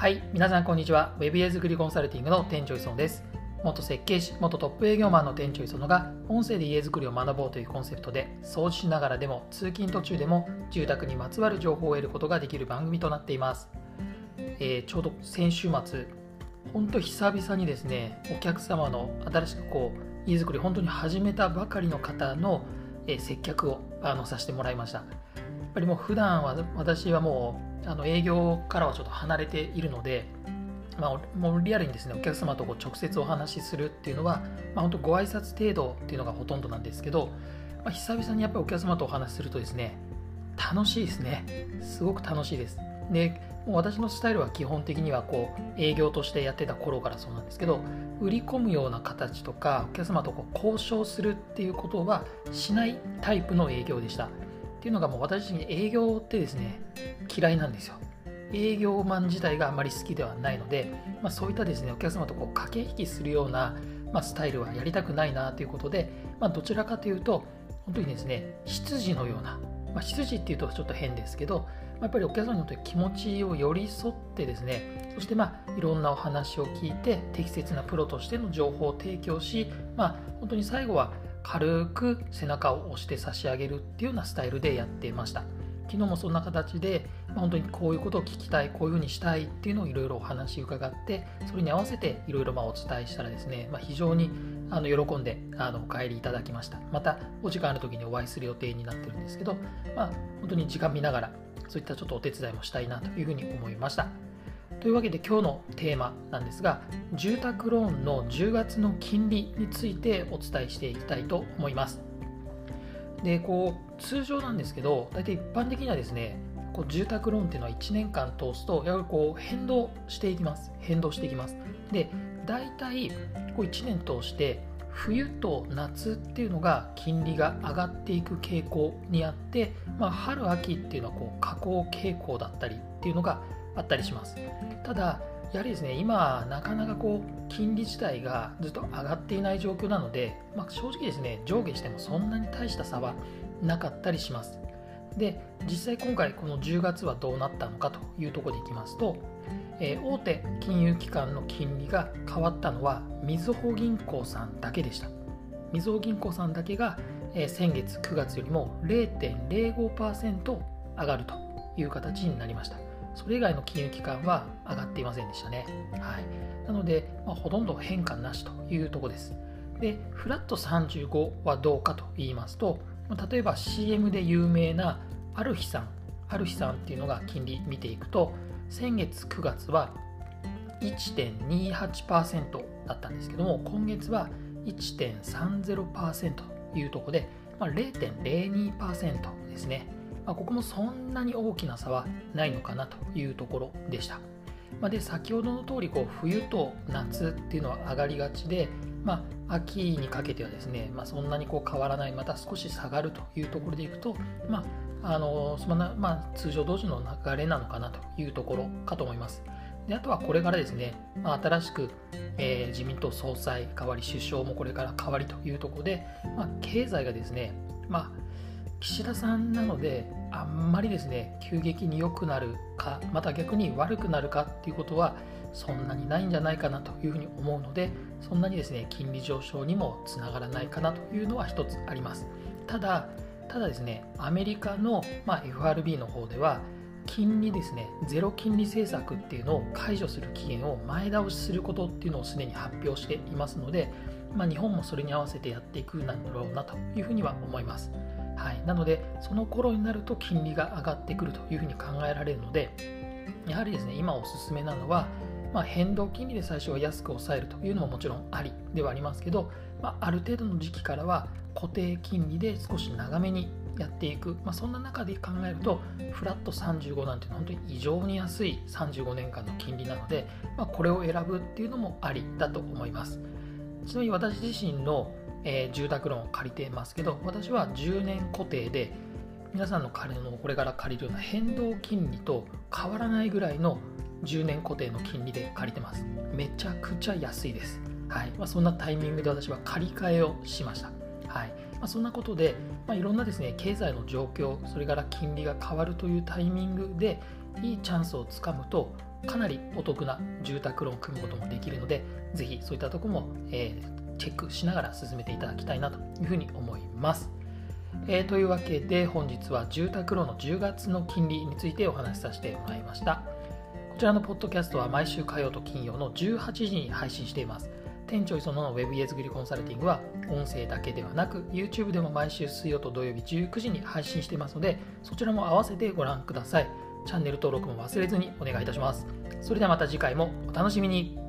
はい、皆さんこんにちは。Web 家作りコンサルティングの店長磯野です。元設計士、元トップ営業マンの店長磯野が音声で家づくりを学ぼうというコンセプトで掃除しながらでも通勤途中でも住宅にまつわる情報を得ることができる番組となっています。えー、ちょうど先週末、本当久々にですね、お客様の新しくこう家づくり本当に始めたばかりの方の、え、接客をあのさせてもらいました。やっぱりもう普段は私はもうあの営業からはちょっと離れているので、まあ、もうリアルにですねお客様とこう直接お話しするっていうのは、まあ、本当ご挨拶程度っていうのがほとんどなんですけど、まあ、久々にやっぱりお客様とお話しするとですね楽しいですね。すごく楽しいです。でもう私のスタイルは基本的にはこう営業としてやってた頃からそうなんですけど売り込むような形とかお客様とこう交渉するっていうことはしないタイプの営業でした。っていうのがもう私に営業ってですね嫌いなんですよ。営業マン自体があまり好きではないので、まあ、そういったですねお客様とこう駆け引きするような、まあ、スタイルはやりたくないなということで、まあ、どちらかというと本当にですね執事のような、まあ、執事っていうとちょっと変ですけどやっぱりお客様にとって気持ちを寄り添ってですねそしてまあいろんなお話を聞いて適切なプロとしての情報を提供し、まあ、本当に最後は軽く背中を押して差し上げるっていうようなスタイルでやってました。昨日もそんな形で、ま、本当にこういうことを聞きたいこういうふうにしたいっていうのをいろいろお話伺ってそれに合わせていろいろお伝えしたらですね、まあ、非常にあの喜んであのお帰りいただきました。またお時間ある時にお会いする予定になってるんですけど、まあ、本当に時間見ながらそういったちょっとお手伝いもしたいなというふうに思いました。というわけで今日のテーマなんですが住宅ローンの10月の金利についてお伝えしていきたいと思います。でこう通常なんですけど大体一般的にはですねこう住宅ローンっていうのは1年間通すとやはりこう変動していきます。変動していきます。で大体こう1年通して冬と夏っていうのが金利が上がっていく傾向にあって、まあ、春秋っていうのはこう下降傾向だったりっていうのがあったりします。ただやはりですね今なかなかこう金利自体がずっと上がっていない状況なので、まあ、正直ですね上下してもそんなに大した差はなかったりします。で実際今回この10月はどうなったのかというところでいきますと、えー、大手金融機関の金利が変わったのはみずほ銀行さんだけでした。みずほ銀行さんだけが、えー、先月9月よりも0.05%上がるという形になりました。それ以外の金融機関は上がっていませんでしたね。はい、なので、まあ、ほとんど変化なしというとこです。で、フラット35はどうかと言いますと、例えば CM で有名なアルヒさん、アルヒさんっていうのが金利見ていくと、先月9月は1.28%だったんですけども、今月は1.30%というところで、まあ、0.02%ですね。まあ、ここもそんなに大きな差はないのかなというところでした。まあ、で先ほどの通りこり冬と夏っていうのは上がりがちで、まあ、秋にかけてはですね、まあ、そんなにこう変わらないまた少し下がるというところでいくと、まあのそんなまあ、通常同時の流れなのかなというところかと思います。であとはこれからですね、まあ、新しく、えー、自民党総裁変わり首相もこれから変わりというところで、まあ、経済がですね、まあ、岸田さんなのであんまりですね急激に良くなるかまた逆に悪くなるかっていうことはそんなにないんじゃないかなというふうに思うのでそんなにですね金利上昇にもつながらないかなというのは一つあります。ただただですねアメリカの、まあ、FRB の方では金利ですねゼロ金利政策っていうのを解除する期限を前倒しすることっていうのをすでに発表していますので、まあ、日本もそれに合わせてやっていくんだろうなというふうには思います。はい、なのでその頃になると金利が上がってくるというふうに考えられるのでやはりですね今おすすめなのは、まあ、変動金利で最初は安く抑えるというのももちろんありではありますけど、まあ、ある程度の時期からは固定金利で少し長めにやっていく、まあ、そんな中で考えるとフラット35なんて本当に異常に安い35年間の金利なので、まあ、これを選ぶっていうのもありだと思います。ちなみに私自身のえー、住宅ローンを借りてますけど私は10年固定で皆さんの金のこれから借りるような変動金利と変わらないぐらいの10年固定の金利で借りてます。めちゃくちゃ安いです、はい。まあ、そんなタイミングで私は借り換えをしました、はい。まあ、そんなことで、まあ、いろんなですね経済の状況それから金利が変わるというタイミングでいいチャンスをつかむとかなりお得な住宅ローンを組むこともできるのでぜひそういったところも、えー、チェックしながら進めていただきたいなというふうに思います。えー、というわけで本日は住宅ローンの10月の金利についてお話しさせてもらいました。こちらのポッドキャストは毎週火曜と金曜の18時に配信しています。店長磯野の Web 家作りコンサルティングは音声だけではなく YouTube でも毎週水曜と土曜日19時に配信していますのでそちらも合わせてご覧くださいチャンネル登録も忘れずにお願いいたしますそれではまた次回もお楽しみに